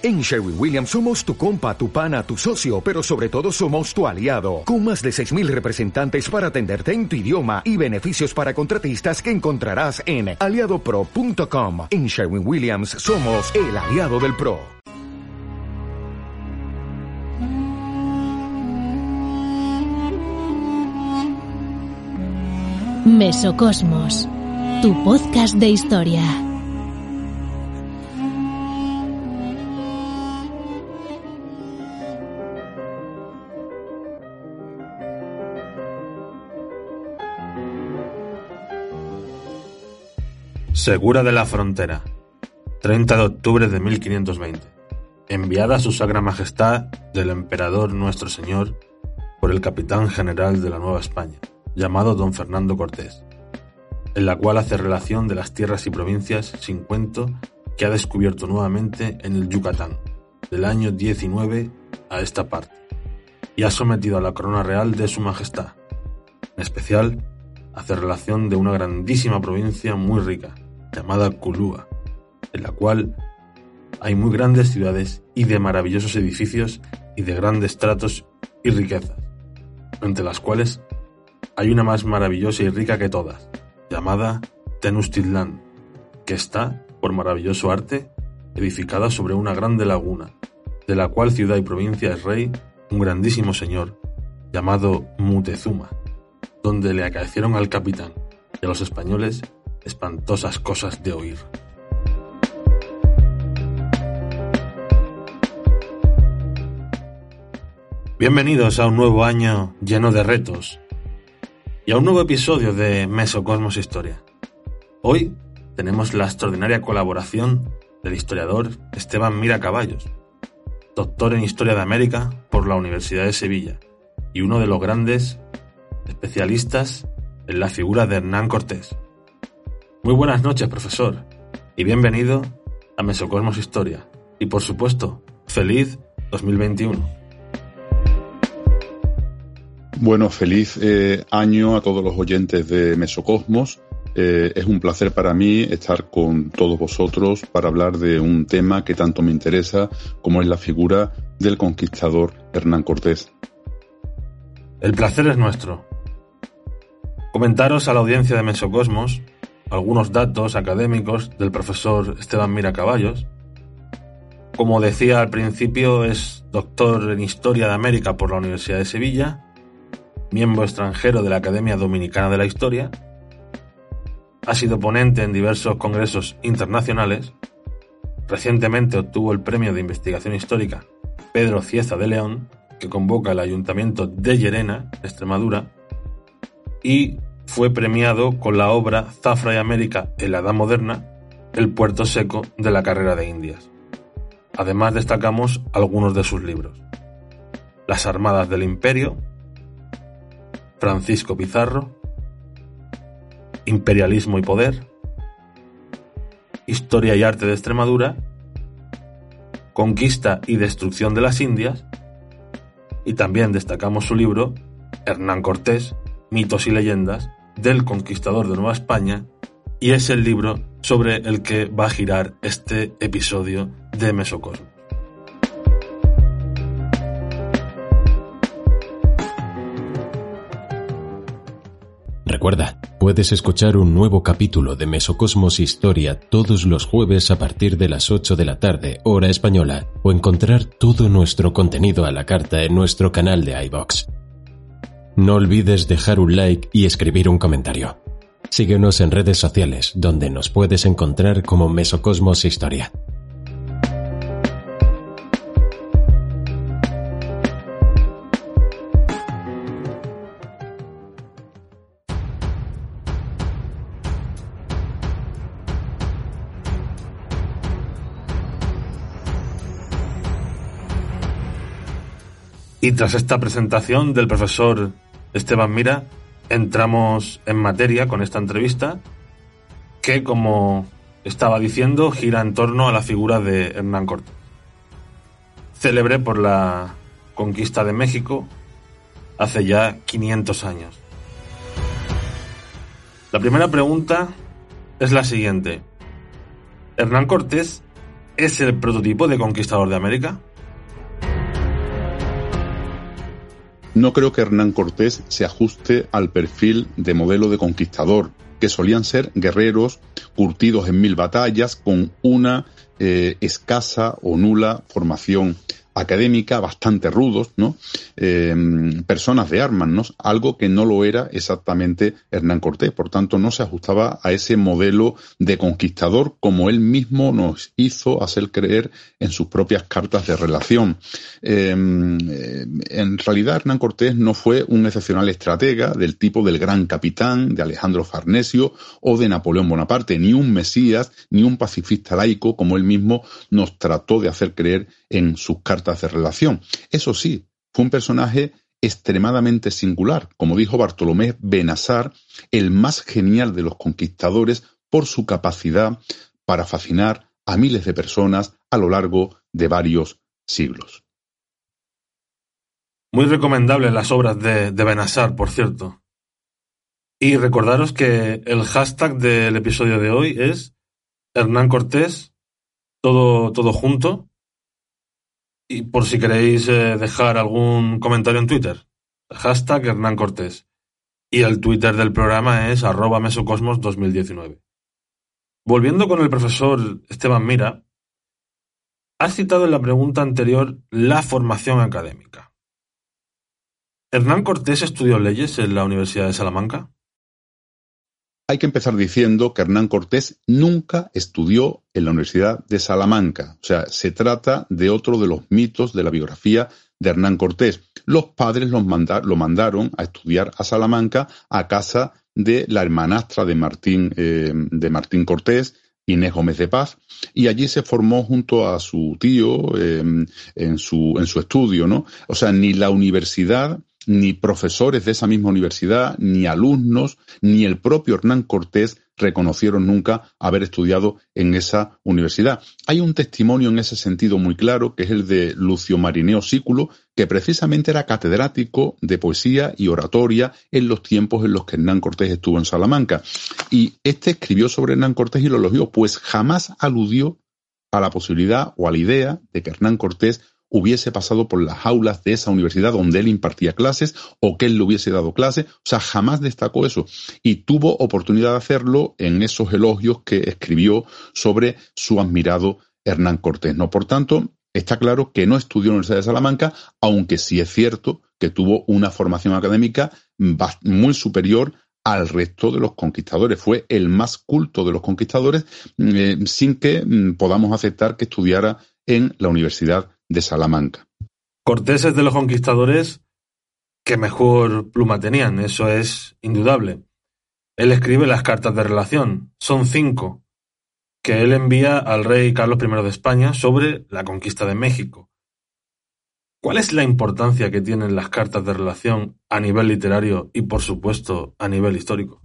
En Sherwin Williams somos tu compa, tu pana, tu socio, pero sobre todo somos tu aliado, con más de 6.000 representantes para atenderte en tu idioma y beneficios para contratistas que encontrarás en aliadopro.com. En Sherwin Williams somos el aliado del PRO. Mesocosmos, tu podcast de historia. Segura de la Frontera, 30 de octubre de 1520. Enviada a su Sagra Majestad del Emperador Nuestro Señor por el Capitán General de la Nueva España, llamado Don Fernando Cortés, en la cual hace relación de las tierras y provincias sin cuento que ha descubierto nuevamente en el Yucatán, del año 19 a esta parte, y ha sometido a la corona real de Su Majestad. En especial, hace relación de una grandísima provincia muy rica, llamada Kulúa, en la cual hay muy grandes ciudades y de maravillosos edificios y de grandes tratos y riquezas, entre las cuales hay una más maravillosa y rica que todas, llamada Tenochtitlán, que está, por maravilloso arte, edificada sobre una grande laguna, de la cual ciudad y provincia es rey un grandísimo señor, llamado Mutezuma, donde le acaecieron al capitán y a los españoles espantosas cosas de oír. Bienvenidos a un nuevo año lleno de retos y a un nuevo episodio de Mesocosmos Historia. Hoy tenemos la extraordinaria colaboración del historiador Esteban Mira Caballos, doctor en Historia de América por la Universidad de Sevilla y uno de los grandes especialistas en la figura de Hernán Cortés. Muy buenas noches, profesor, y bienvenido a Mesocosmos Historia. Y por supuesto, feliz 2021. Bueno, feliz eh, año a todos los oyentes de Mesocosmos. Eh, es un placer para mí estar con todos vosotros para hablar de un tema que tanto me interesa como es la figura del conquistador Hernán Cortés. El placer es nuestro. Comentaros a la audiencia de Mesocosmos algunos datos académicos del profesor Esteban Mira Caballos. Como decía al principio, es doctor en Historia de América por la Universidad de Sevilla, miembro extranjero de la Academia Dominicana de la Historia, ha sido ponente en diversos congresos internacionales, recientemente obtuvo el premio de investigación histórica Pedro Cieza de León, que convoca el Ayuntamiento de Llerena, Extremadura, y fue premiado con la obra Zafra y América en la Edad Moderna, el puerto seco de la carrera de Indias. Además destacamos algunos de sus libros. Las Armadas del Imperio, Francisco Pizarro, Imperialismo y Poder, Historia y Arte de Extremadura, Conquista y Destrucción de las Indias, y también destacamos su libro Hernán Cortés, Mitos y Leyendas, del conquistador de Nueva España y es el libro sobre el que va a girar este episodio de Mesocosmos. Recuerda, puedes escuchar un nuevo capítulo de Mesocosmos Historia todos los jueves a partir de las 8 de la tarde, hora española, o encontrar todo nuestro contenido a la carta en nuestro canal de iBox. No olvides dejar un like y escribir un comentario. Síguenos en redes sociales, donde nos puedes encontrar como Mesocosmos Historia. Y tras esta presentación del profesor Esteban Mira, entramos en materia con esta entrevista que, como estaba diciendo, gira en torno a la figura de Hernán Cortés. Célebre por la conquista de México hace ya 500 años. La primera pregunta es la siguiente. Hernán Cortés es el prototipo de conquistador de América? No creo que Hernán Cortés se ajuste al perfil de modelo de conquistador, que solían ser guerreros curtidos en mil batallas con una eh, escasa o nula formación académica, bastante rudos, ¿no? Em, personas de armas, ¿no? Algo que no lo era exactamente Hernán Cortés. Por tanto, no se ajustaba a ese modelo de conquistador como él mismo nos hizo hacer creer en sus propias cartas de relación. Em, en realidad, Hernán Cortés no fue un excepcional estratega del tipo del gran capitán, de Alejandro Farnesio o de Napoleón Bonaparte, ni un mesías, ni un pacifista laico como él mismo nos trató de hacer creer en sus cartas de relación. Eso sí, fue un personaje extremadamente singular, como dijo Bartolomé Benazar, el más genial de los conquistadores por su capacidad para fascinar a miles de personas a lo largo de varios siglos. Muy recomendables las obras de, de Benazar, por cierto. Y recordaros que el hashtag del episodio de hoy es Hernán Cortés, todo, todo junto, y por si queréis eh, dejar algún comentario en Twitter, hashtag Hernán Cortés. Y el Twitter del programa es arroba mesocosmos 2019. Volviendo con el profesor Esteban Mira, has citado en la pregunta anterior la formación académica. ¿Hernán Cortés estudió leyes en la Universidad de Salamanca? Hay que empezar diciendo que Hernán Cortés nunca estudió en la Universidad de Salamanca. O sea, se trata de otro de los mitos de la biografía de Hernán Cortés. Los padres lo mandaron a estudiar a Salamanca a casa de la hermanastra de Martín, eh, de Martín Cortés, Inés Gómez de Paz, y allí se formó junto a su tío eh, en, su, en su estudio, ¿no? O sea, ni la universidad ni profesores de esa misma universidad, ni alumnos, ni el propio Hernán Cortés reconocieron nunca haber estudiado en esa universidad. Hay un testimonio en ese sentido muy claro, que es el de Lucio Marineo Sículo, que precisamente era catedrático de poesía y oratoria en los tiempos en los que Hernán Cortés estuvo en Salamanca. Y este escribió sobre Hernán Cortés y lo elogió, pues jamás aludió a la posibilidad o a la idea de que Hernán Cortés hubiese pasado por las aulas de esa universidad donde él impartía clases o que él le hubiese dado clase. O sea, jamás destacó eso. Y tuvo oportunidad de hacerlo en esos elogios que escribió sobre su admirado Hernán Cortés. ¿no? Por tanto, está claro que no estudió en la Universidad de Salamanca, aunque sí es cierto que tuvo una formación académica muy superior al resto de los conquistadores. Fue el más culto de los conquistadores eh, sin que mm, podamos aceptar que estudiara en la Universidad de Salamanca. Cortés es de los conquistadores que mejor pluma tenían, eso es indudable. Él escribe las cartas de relación, son cinco, que él envía al rey Carlos I de España sobre la conquista de México. ¿Cuál es la importancia que tienen las cartas de relación a nivel literario y, por supuesto, a nivel histórico?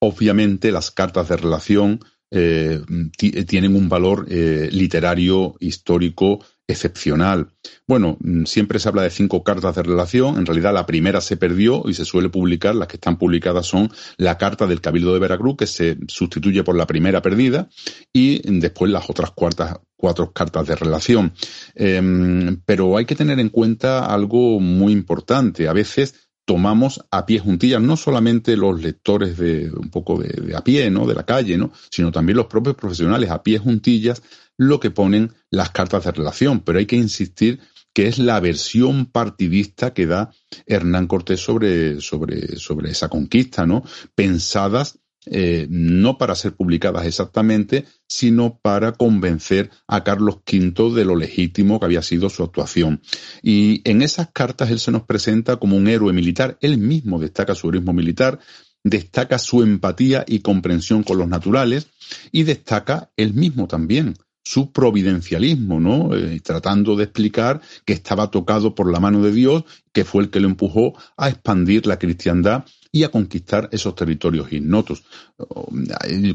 Obviamente las cartas de relación eh, tienen un valor eh, literario, histórico, excepcional. Bueno, mm, siempre se habla de cinco cartas de relación, en realidad la primera se perdió y se suele publicar, las que están publicadas son la carta del Cabildo de Veracruz, que se sustituye por la primera perdida, y después las otras cuatro cartas de relación. Em, pero hay que tener en cuenta algo muy importante. A veces tomamos a pie juntillas, no solamente los lectores de un poco de, a pie, ¿no? De la calle, ¿no? Sino también los propios profesionales a pie juntillas, lo que ponen las cartas de relación. Pero hay que insistir que es la versión partidista que da Hernán Cortés sobre, sobre, sobre esa conquista, ¿no? Pensadas eh, no para ser publicadas exactamente, sino para convencer a Carlos V de lo legítimo que había sido su actuación. Y en esas cartas él se nos presenta como un héroe militar, él mismo destaca su heroísmo militar, destaca su empatía y comprensión con los naturales y destaca él mismo también su providencialismo, ¿no? Eh, tratando de explicar que estaba tocado por la mano de Dios, que fue el que lo empujó a expandir la cristiandad y a conquistar esos territorios ignotos.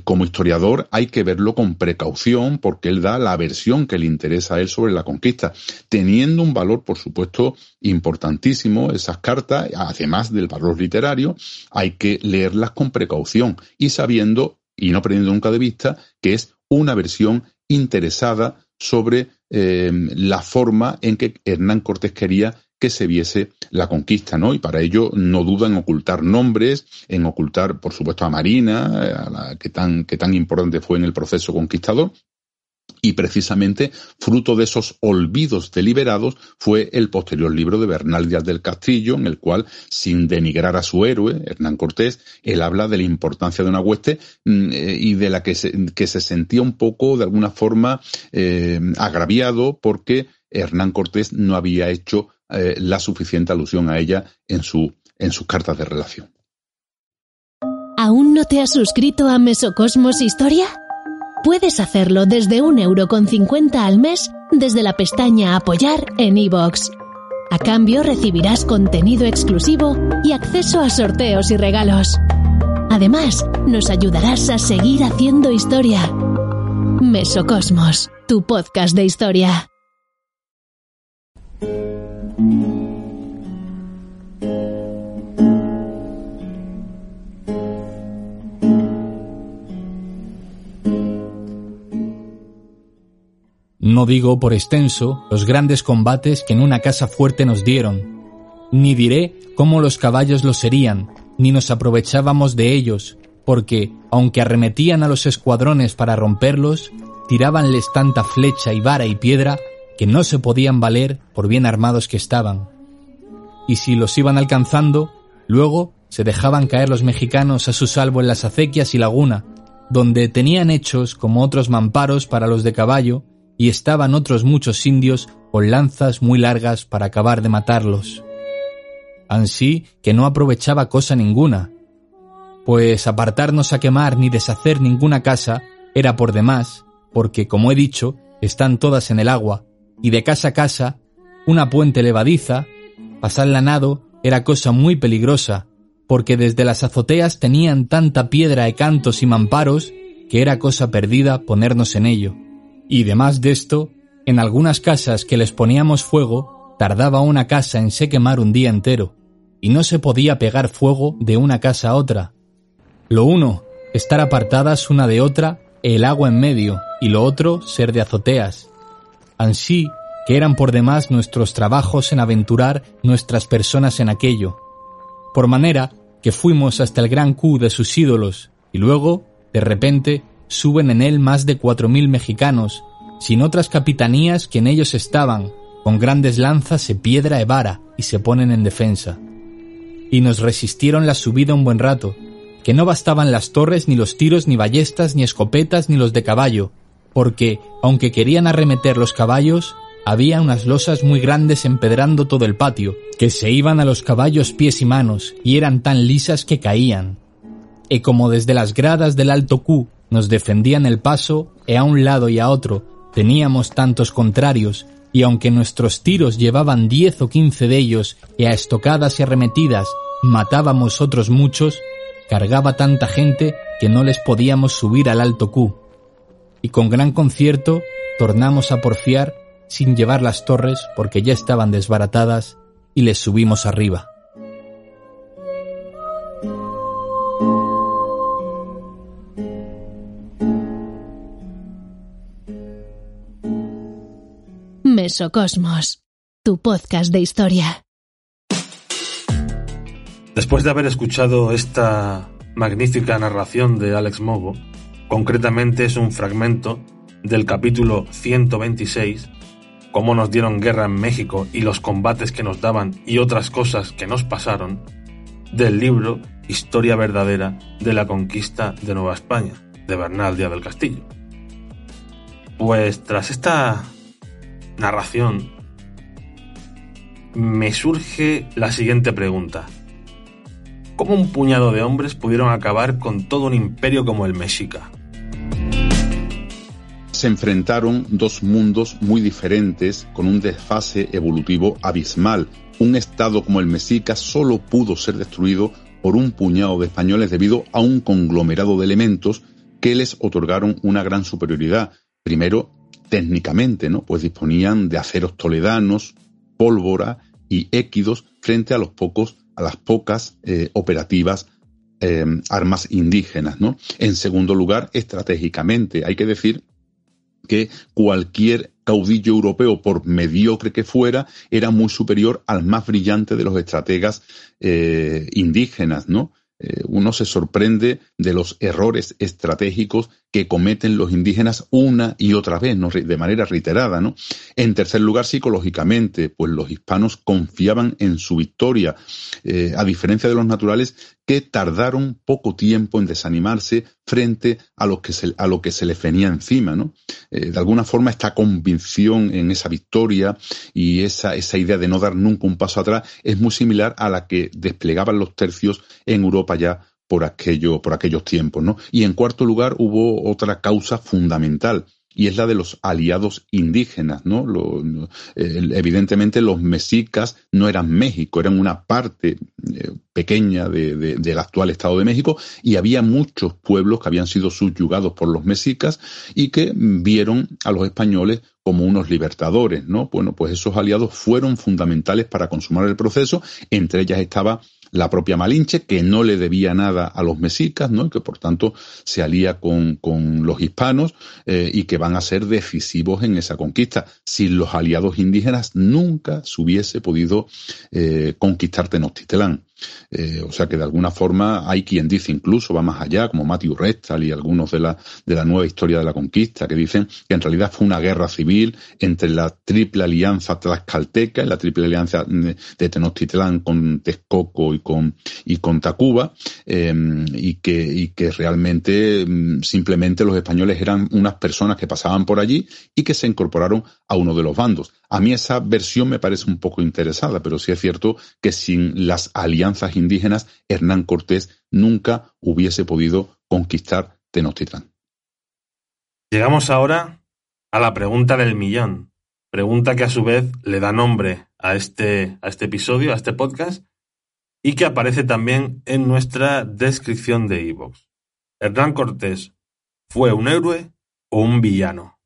Como historiador hay que verlo con precaución porque él da la versión que le interesa a él sobre la conquista, teniendo un valor, por supuesto, importantísimo esas cartas, además del valor literario, hay que leerlas con precaución y sabiendo y no perdiendo nunca de vista que es una versión interesada sobre eh, la forma en que Hernán Cortés quería que se viese la conquista, ¿no? Y para ello no duda en ocultar nombres, en ocultar, por supuesto, a Marina, a la que tan, que tan importante fue en el proceso conquistador, y precisamente fruto de esos olvidos deliberados fue el posterior libro de Bernal Díaz del Castillo, en el cual, sin denigrar a su héroe, Hernán Cortés, él habla de la importancia de una hueste mm, eh, y de la que se, que se sentía un poco, de alguna forma, eh, agraviado porque Hernán Cortés no había hecho eh, la suficiente alusión a ella en, su, en sus cartas de relación. ¿Aún no te has suscrito a Mesocosmos Historia? Puedes hacerlo desde un euro con cincuenta al mes desde la pestaña Apoyar en iVoox. A cambio recibirás contenido exclusivo y acceso a sorteos y regalos. Además, nos ayudarás a seguir haciendo historia. Mesocosmos, tu podcast de historia. No digo por extenso los grandes combates que en una casa fuerte nos dieron, ni diré cómo los caballos los serían, ni nos aprovechábamos de ellos, porque, aunque arremetían a los escuadrones para romperlos, tirábanles tanta flecha y vara y piedra que no se podían valer por bien armados que estaban. Y si los iban alcanzando, luego se dejaban caer los mexicanos a su salvo en las acequias y laguna, donde tenían hechos como otros mamparos para los de caballo, y estaban otros muchos indios con lanzas muy largas para acabar de matarlos. Ansí que no aprovechaba cosa ninguna, pues apartarnos a quemar ni deshacer ninguna casa era por demás, porque, como he dicho, están todas en el agua, y de casa a casa, una puente levadiza, pasarla nado era cosa muy peligrosa, porque desde las azoteas tenían tanta piedra de cantos y mamparos que era cosa perdida ponernos en ello. Y demás de esto, en algunas casas que les poníamos fuego, tardaba una casa en se quemar un día entero, y no se podía pegar fuego de una casa a otra. Lo uno, estar apartadas una de otra, el agua en medio, y lo otro, ser de azoteas. Ansí que eran por demás nuestros trabajos en aventurar nuestras personas en aquello. Por manera que fuimos hasta el gran Q de sus ídolos, y luego, de repente, suben en él más de cuatro mil mexicanos, sin otras capitanías que en ellos estaban, con grandes lanzas y piedra e vara, y se ponen en defensa. Y nos resistieron la subida un buen rato, que no bastaban las torres, ni los tiros, ni ballestas, ni escopetas, ni los de caballo, porque, aunque querían arremeter los caballos, había unas losas muy grandes empedrando todo el patio, que se iban a los caballos pies y manos, y eran tan lisas que caían. Y como desde las gradas del alto Q nos defendían el paso, e a un lado y a otro teníamos tantos contrarios, y aunque nuestros tiros llevaban diez o quince de ellos, y a estocadas y arremetidas matábamos otros muchos, cargaba tanta gente que no les podíamos subir al alto Q. Y con gran concierto tornamos a porfiar sin llevar las torres porque ya estaban desbaratadas y les subimos arriba. Mesocosmos, tu podcast de historia. Después de haber escuchado esta magnífica narración de Alex Mogo, concretamente es un fragmento del capítulo 126, cómo nos dieron guerra en México y los combates que nos daban y otras cosas que nos pasaron, del libro Historia verdadera de la conquista de Nueva España, de Bernal Díaz del Castillo. Pues tras esta narración, me surge la siguiente pregunta. ¿Cómo un puñado de hombres pudieron acabar con todo un imperio como el Mexica? Se enfrentaron dos mundos muy diferentes con un desfase evolutivo abismal. Un estado como el Mexica solo pudo ser destruido por un puñado de españoles debido a un conglomerado de elementos que les otorgaron una gran superioridad. Primero, técnicamente, ¿no? Pues disponían de aceros toledanos, pólvora y équidos frente a los pocos, a las pocas eh, operativas em, armas indígenas, ¿no? En segundo lugar, estratégicamente, hay que decir que cualquier caudillo europeo, por mediocre que fuera, era muy superior al más brillante de los estrategas eh, indígenas, ¿no? Eh, uno se sorprende de los errores estratégicos que cometen los indígenas una y otra vez, de manera reiterada. ¿no? En tercer lugar, psicológicamente, pues los hispanos confiaban en su victoria, eh, a diferencia de los naturales que tardaron poco tiempo en desanimarse frente a lo que se, a lo que se les venía encima. ¿no? Eh, de alguna forma, esta convicción en esa victoria y esa, esa idea de no dar nunca un paso atrás es muy similar a la que desplegaban los tercios en Europa ya por, aquello, por aquellos tiempos. ¿no? Y en cuarto lugar hubo otra causa fundamental, y es la de los aliados indígenas, ¿no? evidentemente los mexicas no eran México, eran una parte eh, pequeña del actual Estado de México y había muchos pueblos que habían sido subyugados por los mexicas y que vieron a los españoles como unos libertadores, ¿no? Bueno, pues esos aliados fueron fundamentales para consumar el proceso, entre ellas estaba la propia Malinche, que no le debía nada a los mexicas, ¿no? que por tanto se alía con, con los hispanos eh, y que van a ser decisivos en esa conquista. Sin los aliados indígenas nunca se hubiese podido eh, conquistar Tenochtitlán. Eh, o sea que de alguna forma hay quien dice incluso, va más allá, como Matthew Restal y algunos de la, de la nueva historia de la conquista, que dicen que en realidad fue una guerra civil entre la triple alianza tlaxcalteca y la triple alianza de Tenochtitlán con Texcoco y con, y con Tacuba, em, y, que, y que realmente em, simplemente los españoles eran unas personas que pasaban por allí y que se incorporaron a uno de los bandos. A mí esa versión me parece un poco interesada, pero sí es cierto que sin las alianzas indígenas, Hernán Cortés nunca hubiese podido conquistar Tenochtitlán. Llegamos ahora a la pregunta del millón. Pregunta que a su vez le da nombre a este, a este episodio, a este podcast, y que aparece también en nuestra descripción de Evox. ¿Hernán Cortés fue un héroe o un villano?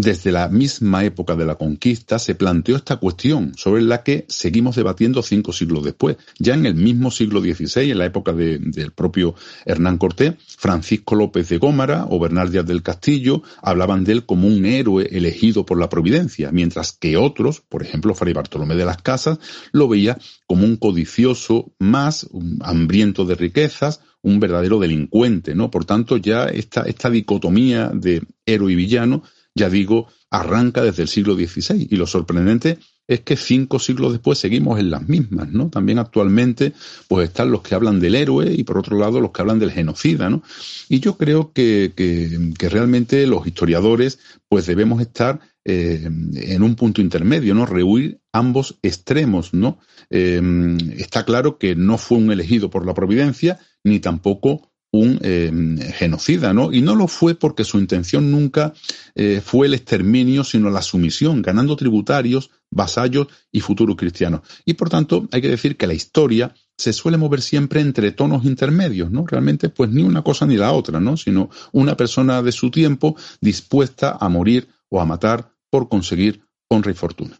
Desde la misma época de la conquista se planteó esta cuestión sobre la que seguimos debatiendo cinco siglos después. Ya en el mismo siglo XVI, en la época del propio Hernán Cortés, Francisco López de Gómara o Bernal Díaz del Castillo hablaban de él como un héroe elegido por la providencia, mientras que otros, por ejemplo Fray Bartolomé de las Casas, lo veía como un codicioso más, un hambriento de riquezas, un verdadero delincuente, ¿no? Por tanto, ya esta, esta dicotomía de héroe y villano ya digo, arranca desde el siglo XVI. Y lo sorprendente es que cinco siglos después seguimos en las mismas, ¿no? También actualmente, pues están los que hablan del héroe y por otro lado los que hablan del genocida, ¿no? Y yo creo que, que, realmente los historiadores, pues debemos estar eh, en un punto intermedio, ¿no? Rehuir ambos extremos, ¿no? Eh, está claro que no fue un elegido por la providencia, ni tampoco un eh, genocida, ¿no? Y no lo fue porque su intención nunca eh, fue el exterminio, sino la sumisión, ganando tributarios, vasallos y futuros cristianos. Y por tanto, hay que decir que la historia se suele mover siempre entre tonos intermedios, ¿no? Realmente, pues ni una cosa ni la otra, ¿no? Sino una persona de su tiempo dispuesta a morir o a matar por conseguir honra y fortuna.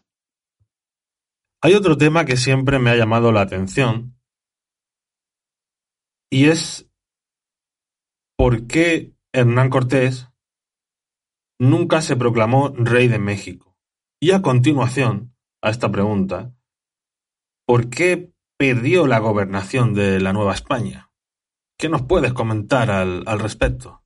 Hay otro tema que siempre me ha llamado la atención y es ¿Por qué Hernán Cortés nunca se proclamó rey de México? Y a continuación, a esta pregunta, ¿por qué perdió la gobernación de la Nueva España? ¿Qué nos puedes comentar al, respecto?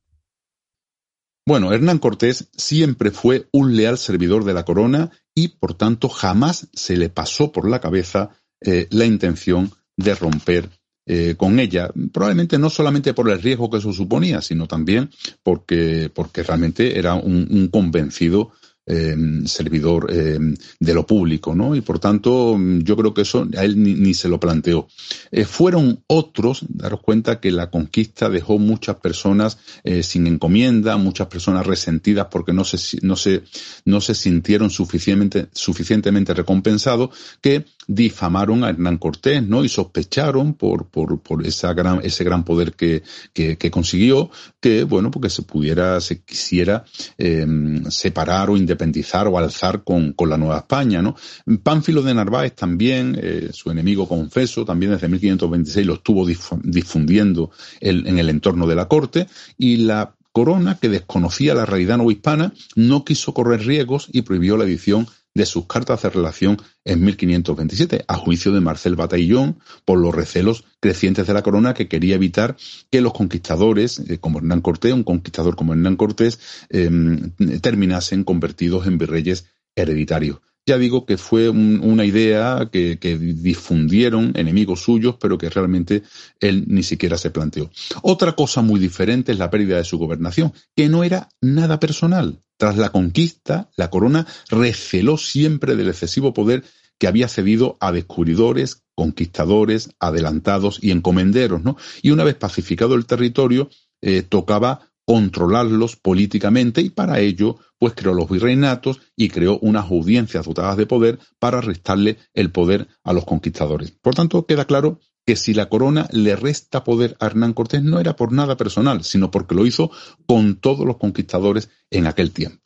Bueno, Hernán Cortés siempre fue un leal servidor de la corona y por tanto jamás se le pasó por la cabeza eh, la intención de romper eh, con ella, probablemente no solamente por el riesgo que eso suponía, sino también porque, porque realmente era un convencido Em, servidor em, de lo público, ¿no? Y por tanto, yo creo que eso a él ni, se lo planteó. Eh, fueron otros, daros cuenta que la conquista dejó muchas personas eh, sin encomienda, muchas personas resentidas porque no se, no se, no se sintieron suficientemente, suficientemente recompensados, que difamaron a Hernán Cortés, ¿no? Y sospecharon por, por, por esa gran, ese gran poder que, que, consiguió, que, bueno, porque se pudiera, se quisiera em, separar o independizar o alzar con, con la Nueva España, ¿no? Pánfilo de Narváez también, eh, su enemigo confeso, también desde 1526 lo estuvo difundiendo en el entorno de la corte y la Corona, que desconocía la realidad novohispana, no quiso correr riesgos y prohibió la edición de sus cartas de relación en 1527, a juicio de Marcel Bataillon, por los recelos crecientes de la corona que quería evitar que los conquistadores, eh, como Hernán Cortés, un conquistador como Hernán Cortés, em, terminasen convertidos en virreyes hereditarios. Ya digo que fue una idea que, difundieron enemigos suyos, pero que realmente él ni siquiera se planteó. Otra cosa muy diferente es la pérdida de su gobernación, que no era nada personal. Tras la conquista, la corona receló siempre del excesivo poder que había cedido a descubridores, conquistadores, adelantados y encomenderos, ¿no? Y una vez pacificado el territorio, eh, tocaba controlarlos políticamente y para ello pues creó los virreinatos y creó unas audiencias dotadas de poder para restarle el poder a los conquistadores. Por tanto, queda claro que si la corona le resta poder a Hernán Cortés no era por nada personal, sino porque lo hizo con todos los conquistadores en aquel tiempo.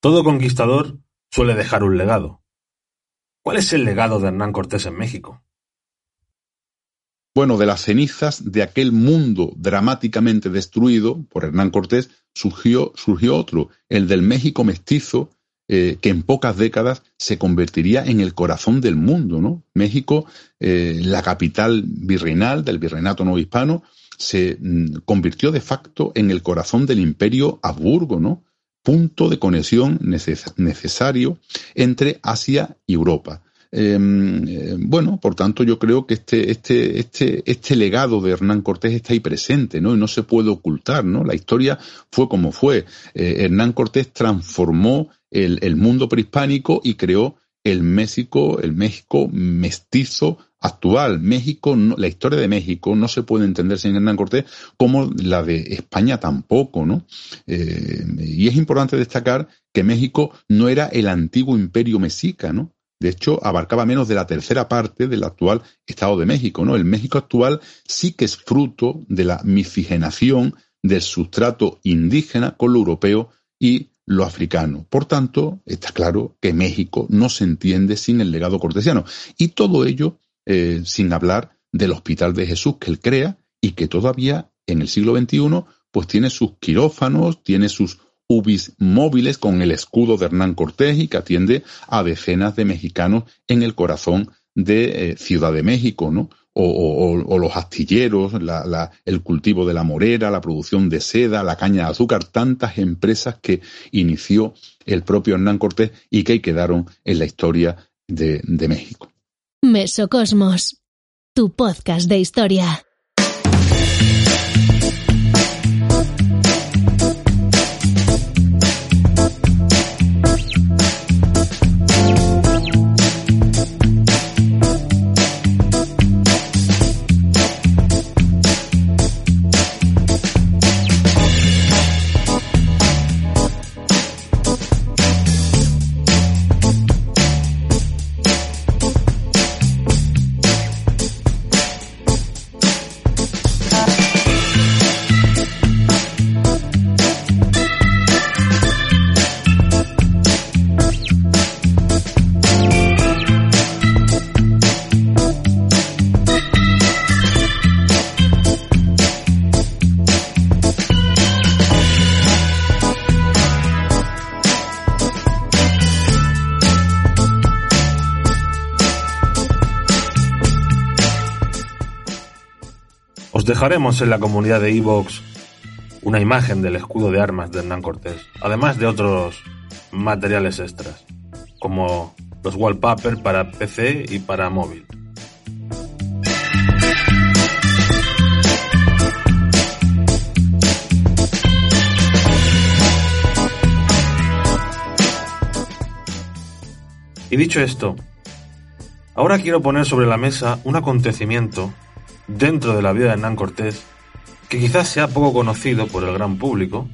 Todo conquistador suele dejar un legado. ¿Cuál es el legado de Hernán Cortés en México? Bueno, de las cenizas de aquel mundo dramáticamente destruido por Hernán Cortés surgió, surgió otro, el del México mestizo, eh, que en pocas décadas se convertiría en el corazón del mundo, ¿no? México, eh, la capital virreinal del virreinato no hispano, se mm, convirtió de facto en el corazón del imperio Habsburgo, ¿no? Punto de conexión necesario entre Asia y Europa. Em, eh, bueno, por tanto, yo creo que este, este, este, este legado de Hernán Cortés está ahí presente, ¿no? Y no se puede ocultar, ¿no? La historia fue como fue. Hernán Cortés transformó el, mundo prehispánico y creó el México, el México mestizo actual. México, la historia de México no se puede entender sin Hernán Cortés como la de España tampoco, ¿no? Eh, y es importante destacar que México no era el antiguo imperio mexica, ¿no? De hecho, abarcaba menos de la tercera parte del actual Estado de México. ¿no? El México actual sí que es fruto de la miscigenación del sustrato indígena con lo europeo y lo africano. Por tanto, está claro que México no se entiende sin el legado cortesiano. Y todo ello eh, sin hablar del Hospital de Jesús que él crea y que todavía en el siglo XXI pues tiene sus quirófanos, tiene sus UBIs móviles con el escudo de Hernán Cortés y que atiende a decenas de mexicanos en el corazón de eh, Ciudad de México, ¿no? O, los astilleros, el cultivo de la morera, la producción de seda, la caña de azúcar, tantas empresas que inició el propio Hernán Cortés y que quedaron en la historia de, de México. Mesocosmos, tu podcast de historia. Dejaremos en la comunidad de Evox una imagen del escudo de armas de Hernán Cortés, además de otros materiales extras, como los wallpapers para PC y para móvil. Y dicho esto, ahora quiero poner sobre la mesa un acontecimiento dentro de la vida de Hernán Cortés, que quizás sea poco conocido por el gran público,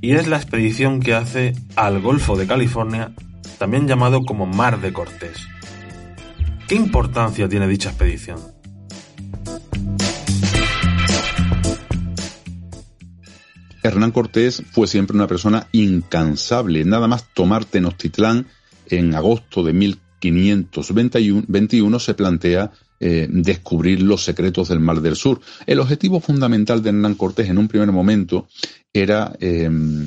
y es la expedición que hace al Golfo de California, también llamado como Mar de Cortés. ¿Qué importancia tiene dicha expedición? Hernán Cortés fue siempre una persona incansable. Nada más tomar Tenochtitlán en agosto de 1521 se plantea eh, descubrir los secretos del Mar del Sur. El objetivo fundamental de Hernán Cortés en un primer momento era em,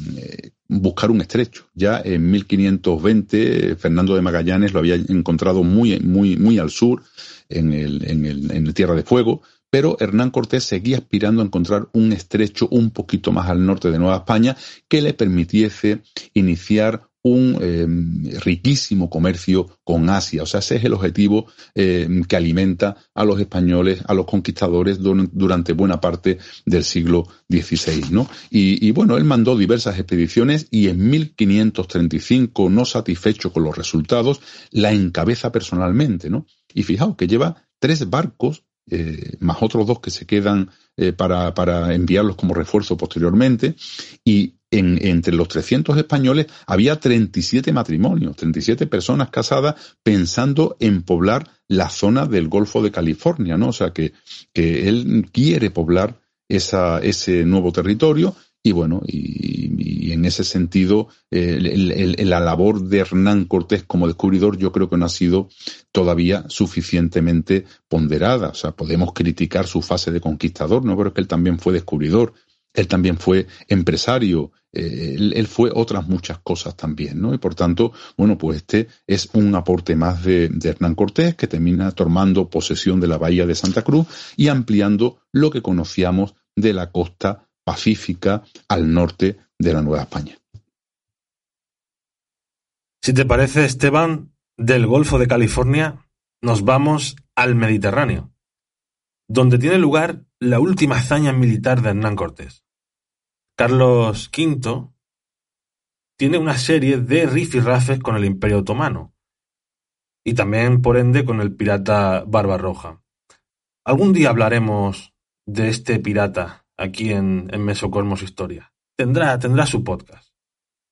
buscar un estrecho. Ya en 1520 Fernando de Magallanes lo había encontrado muy, muy, muy al sur, en el, en el, en el Tierra de Fuego, pero Hernán Cortés seguía aspirando a encontrar un estrecho un poquito más al norte de Nueva España que le permitiese iniciar un eh, riquísimo comercio con Asia. O sea, ese es el objetivo eh, que alimenta a los españoles, a los conquistadores durante buena parte del siglo XVI. ¿no? Y, y, bueno, él mandó diversas expediciones y en 1535, no satisfecho con los resultados, la encabeza personalmente. ¿no? Y fijaos que lleva tres barcos eh, más otros dos que se quedan eh, para, para, enviarlos como refuerzo posteriormente, y en, entre los 300 españoles había 37 matrimonios, 37 personas casadas pensando en poblar la zona del Golfo de California, ¿no? O sea que, que él quiere poblar esa, ese nuevo territorio y bueno, y, en ese sentido, la labor de Hernán Cortés como descubridor yo creo que no ha sido todavía suficientemente ponderada. O sea, podemos criticar su fase de conquistador, no pero que él también fue descubridor, él también fue empresario, eh, él, fue otras muchas cosas también, ¿no? Y por tanto, bueno, pues este es un aporte más de, de, Hernán Cortés que termina tomando posesión de la bahía de Santa Cruz y ampliando lo que conocíamos de la costa pacífica al norte de la Nueva España. Si te parece, Esteban, del Golfo de California nos vamos al Mediterráneo, donde tiene lugar la última hazaña militar de Hernán Cortés. Carlos V tiene una serie de rifirrafes con el Imperio Otomano y también, por ende, con el pirata Barbarroja. Algún día hablaremos de este pirata aquí en, en Historia. Tendrá, tendrá su podcast.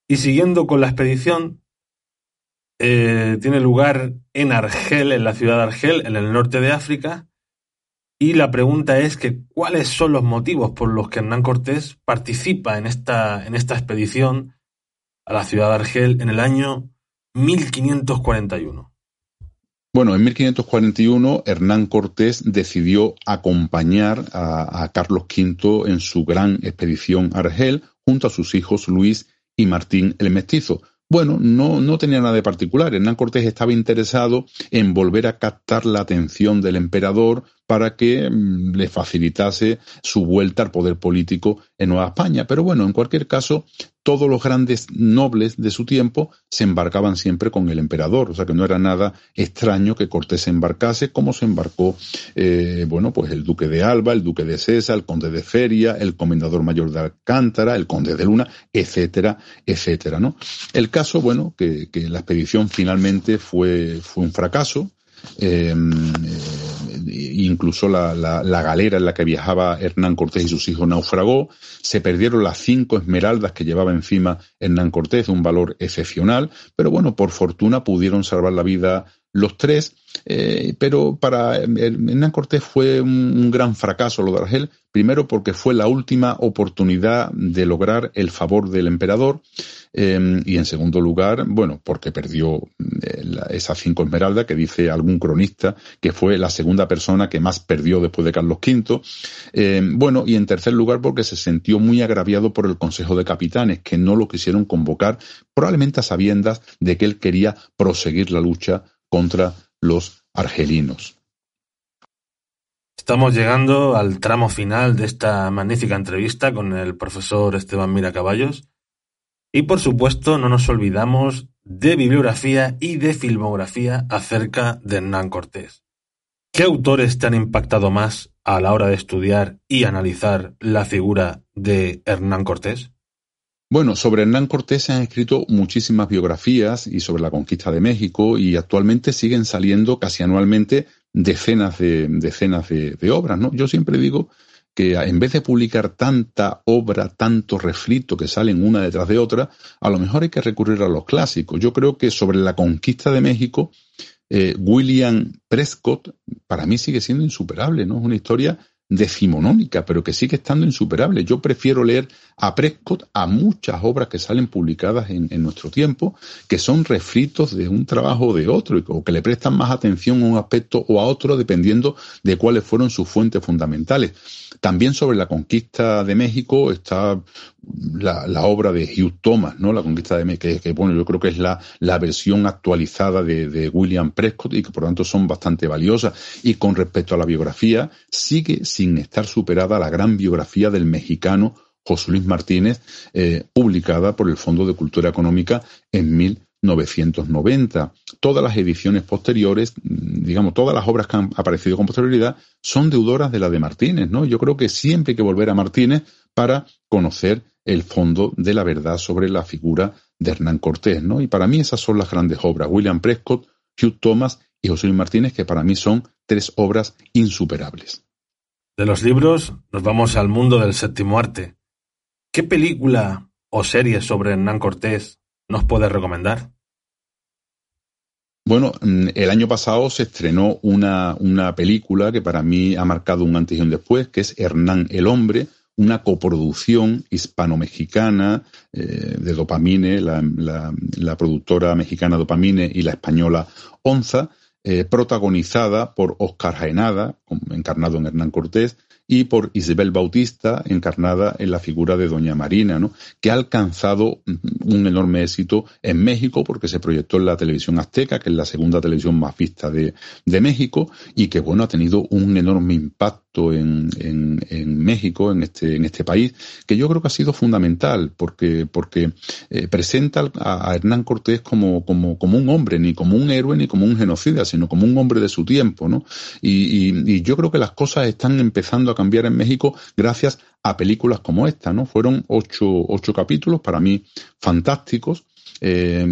Y siguiendo con la expedición, eh, tiene lugar en Argel, en la ciudad de Argel, en el norte de África. Y la pregunta es cuáles son los motivos por los que Hernán Cortés participa en esta, en esta expedición a la ciudad de Argel en el año 1541. Bueno, en 1541 Hernán Cortés decidió acompañar a, Carlos V en su gran expedición a Argel junto a sus hijos Luis y Martín el Mestizo. Bueno, no, no tenía nada de particular. Hernán Cortés estaba interesado en volver a captar la atención del emperador para que mm, le facilitase su vuelta al poder político en Nueva España. Pero bueno, en cualquier caso, todos los grandes nobles de su tiempo se embarcaban siempre con el emperador, o sea que no era nada extraño que Cortés se embarcase, como se embarcó, eh, bueno, pues el duque de Alba, el duque de César, el conde de Feria, el comendador mayor de Alcántara, el conde de Luna, etcétera, etcétera, ¿no? El caso, bueno, que, la expedición finalmente fue, fue un fracaso, eh, incluso la, la, galera en la que viajaba Hernán Cortés y sus hijos naufragó, se perdieron las cinco esmeraldas que llevaba encima Hernán Cortés, un valor excepcional, pero bueno, por fortuna pudieron salvar la vida los tres, eh, pero para Hernán Cortés fue un, gran fracaso lo de Argel, primero porque fue la última oportunidad de lograr el favor del emperador, em, y en segundo lugar, bueno, porque perdió eh, esas cinco esmeraldas que dice algún cronista que fue la segunda persona que más perdió después de Carlos V. Em, bueno, y en tercer lugar porque se sintió muy agraviado por el Consejo de Capitanes, que no lo quisieron convocar, probablemente a sabiendas de que él quería proseguir la lucha contra los argelinos. Estamos llegando al tramo final de esta magnífica entrevista con el profesor Esteban Mira Caballos. Y por supuesto no nos olvidamos de bibliografía y de filmografía acerca de Hernán Cortés. ¿Qué autores te han impactado más a la hora de estudiar y analizar la figura de Hernán Cortés? Bueno, sobre Hernán Cortés se han escrito muchísimas biografías y sobre la conquista de México y actualmente siguen saliendo casi anualmente decenas de, decenas de, obras, ¿no? Yo siempre digo que en vez de publicar tanta obra, tanto refrito que salen una detrás de otra, a lo mejor hay que recurrir a los clásicos. Yo creo que sobre la conquista de México, eh, William Prescott para mí sigue siendo insuperable, ¿no? Es una historia decimonónica, pero que sigue estando insuperable. Yo prefiero leer a Prescott a muchas obras que salen publicadas en, nuestro tiempo, que son refritos de un trabajo o de otro, o que le prestan más atención a un aspecto o a otro dependiendo de cuáles fueron sus fuentes fundamentales. También sobre la conquista de México está la, obra de Hugh Thomas, ¿no? La conquista de México, que, bueno, yo creo que es la, la versión actualizada de, de, William Prescott y que por lo tanto son bastante valiosas. Y con respecto a la biografía, sigue sin estar superada la gran biografía del mexicano José Luis Martínez, eh, publicada por el Fondo de Cultura Económica en 1990. Todas las ediciones posteriores, mm, digamos, todas las obras que han aparecido con posterioridad son deudoras de la de Martínez, ¿no? Yo creo que siempre hay que volver a Martínez para conocer el fondo de la verdad sobre la figura de Hernán Cortés, ¿no? Y para mí esas son las grandes obras, William Prescott, Hugh Thomas y José Luis Martínez, que para mí son tres obras insuperables. De los libros nos vamos al mundo del séptimo arte. ¿Qué película o serie sobre Hernán Cortés nos puedes recomendar? Bueno, mm, el año pasado se estrenó una, una, película que para mí ha marcado un antes y un después, que es Hernán el Hombre, una coproducción hispano-mexicana eh, de Dopamine, la, productora mexicana Dopamine y la española Onza, eh, protagonizada por Oscar Jaenada, encarnado en Hernán Cortés, y por Isabel Bautista, encarnada en la figura de Doña Marina, ¿no? que ha alcanzado un enorme éxito en México porque se proyectó en la televisión azteca, que es la segunda televisión más vista de, de México, y que bueno, ha tenido un enorme impacto en, en, en, México, en este, en este país, que yo creo que ha sido fundamental, porque, porque eh, presenta a, Hernán Cortés como, como, como un hombre, ni como un héroe, ni como un genocida, sino como un hombre de su tiempo, ¿no? Y, y, yo creo que las cosas están empezando a cambiar en México gracias a películas como esta, ¿no? Fueron ocho, ocho capítulos, para mí fantásticos. Eh,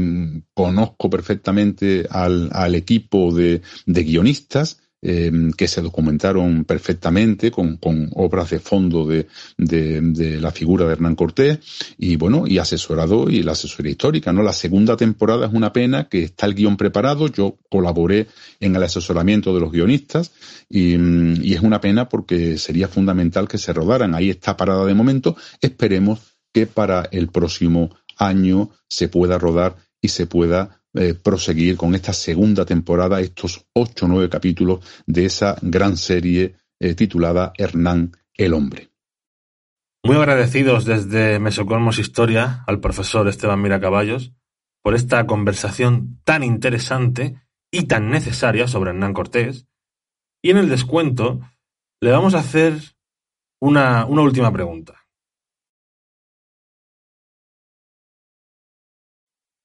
conozco perfectamente al, al equipo de, de guionistas Em, que se documentaron perfectamente con, obras de fondo de, de, la figura de Hernán Cortés y bueno, y asesorado y la asesoría histórica, ¿no? La segunda temporada es una pena que está el guion preparado, yo colaboré en el asesoramiento de los guionistas y, y es una pena porque sería fundamental que se rodaran. Ahí está parada de momento, esperemos que para el próximo año se pueda rodar y se pueda eh, proseguir con esta segunda temporada, estos ocho o nueve capítulos de esa gran serie eh, titulada Hernán el Hombre. Muy agradecidos desde Mesocosmos Historia al profesor Esteban Miracaballos por esta conversación tan interesante y tan necesaria sobre Hernán Cortés. Y en el descuento le vamos a hacer una, una última pregunta.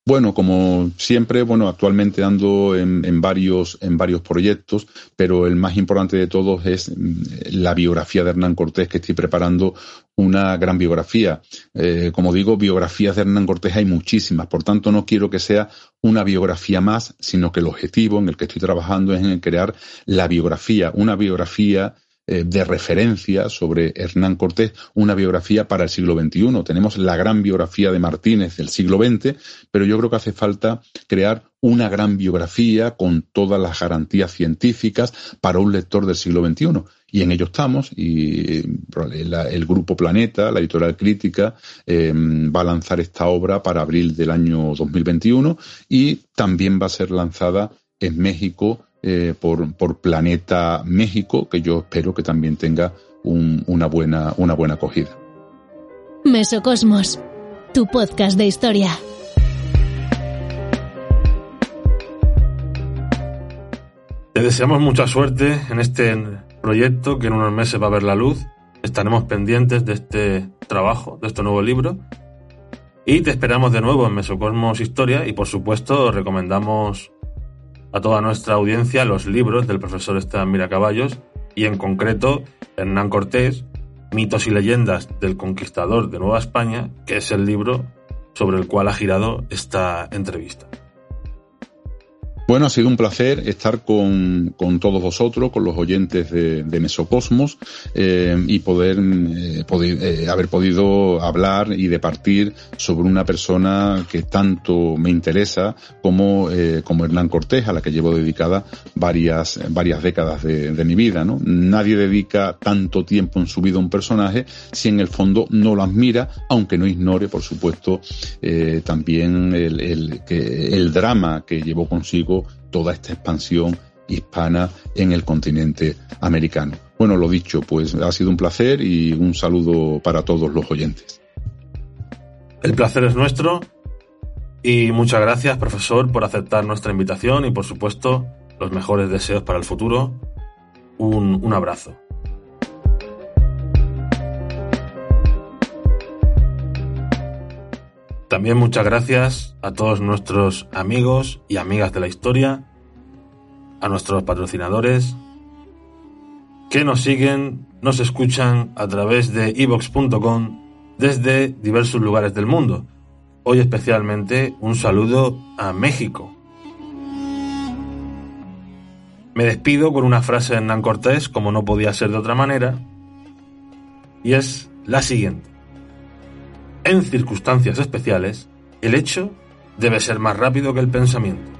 Bueno, como siempre, bueno, actualmente ando en, varios, en varios proyectos, pero el más importante de todos es mm, la biografía de Hernán Cortés, que estoy preparando una gran biografía. Eh, como digo, biografías de Hernán Cortés hay muchísimas, por tanto no quiero que sea una biografía más, sino que el objetivo en el que estoy trabajando es en crear la biografía, una biografía eh, de referencia sobre Hernán Cortés, una biografía para el siglo XXI. Tenemos la gran biografía de Martínez del siglo XX, pero yo creo que hace falta crear una gran biografía con todas las garantías científicas para un lector del siglo XXI. Y en ello estamos, y el Grupo Planeta, la editorial crítica, em, va a lanzar esta obra para abril del año 2021 y también va a ser lanzada en México eh, por, por, Planeta México, que yo espero que también tenga una, buena, una buena acogida. Mesocosmos, tu podcast de historia. Te deseamos mucha suerte en este proyecto que en unos meses va a ver la luz. Estaremos pendientes de este trabajo, de este nuevo libro. Y te esperamos de nuevo en Mesocosmos Historia y por supuesto recomendamos a toda nuestra audiencia los libros del profesor Esteban Miracaballos y en concreto Hernán Cortés, Mitos y leyendas del conquistador de Nueva España, que es el libro sobre el cual ha girado esta entrevista. Bueno, ha sido un placer estar con, con todos vosotros, con los oyentes de, Mesocosmos eh, y poder, eh, eh, haber podido hablar y departir sobre una persona que tanto me interesa como, eh, como Hernán Cortés, a la que llevo dedicada varias, varias décadas de, mi vida. Nadie dedica tanto tiempo en su vida a un personaje si en el fondo no lo admira, aunque no ignore, por supuesto, también el, el, el drama que llevó consigo toda esta expansión hispana en el continente americano. Bueno, lo dicho, pues ha sido un placer y un saludo para todos los oyentes. El placer es nuestro y muchas gracias, profesor, por aceptar nuestra invitación y, por supuesto, los mejores deseos para el futuro. Un, abrazo. También muchas gracias a todos nuestros amigos y amigas de la historia, a nuestros patrocinadores, que nos siguen, nos escuchan a través de evox.com desde diversos lugares del mundo. Hoy especialmente un saludo a México. Me despido con una frase de Hernán Cortés, como no podía ser de otra manera, y es la siguiente. En circunstancias especiales, el hecho debe ser más rápido que el pensamiento.